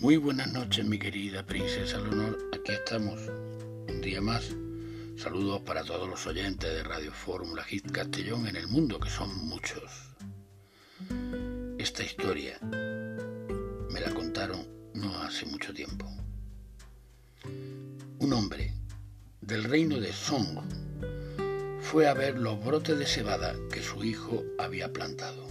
Muy buenas noches, mi querida princesa Leonor. Aquí estamos, un día más. Saludos para todos los oyentes de Radio Fórmula Hit Castellón en el mundo, que son muchos. Esta historia me la contaron no hace mucho tiempo. Un hombre del reino de Song fue a ver los brotes de cebada que su hijo había plantado.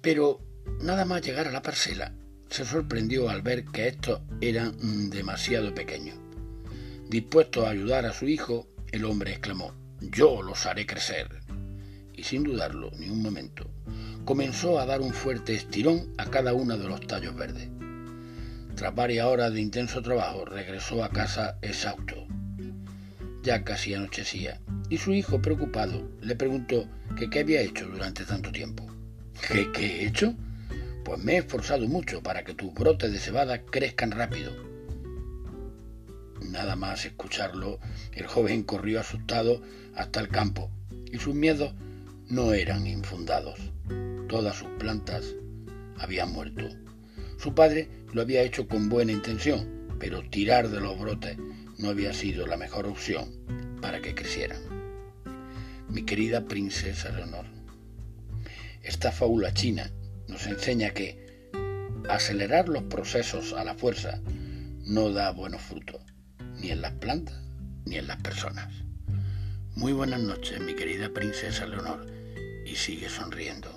Pero nada más llegar a la parcela, se sorprendió al ver que estos eran demasiado pequeños. Dispuesto a ayudar a su hijo, el hombre exclamó, Yo los haré crecer. Y sin dudarlo ni un momento, comenzó a dar un fuerte estirón a cada uno de los tallos verdes. Tras varias horas de intenso trabajo, regresó a casa exhausto. Ya casi anochecía, y su hijo, preocupado, le preguntó que qué había hecho durante tanto tiempo. ¿Qué, qué he hecho? Pues me he esforzado mucho para que tus brotes de cebada crezcan rápido. Nada más escucharlo, el joven corrió asustado hasta el campo, y sus miedos no eran infundados. Todas sus plantas habían muerto. Su padre lo había hecho con buena intención, pero tirar de los brotes no había sido la mejor opción para que crecieran. Mi querida princesa Leonor, esta fábula china nos enseña que acelerar los procesos a la fuerza no da buenos frutos, ni en las plantas ni en las personas. Muy buenas noches, mi querida princesa Leonor, y sigue sonriendo.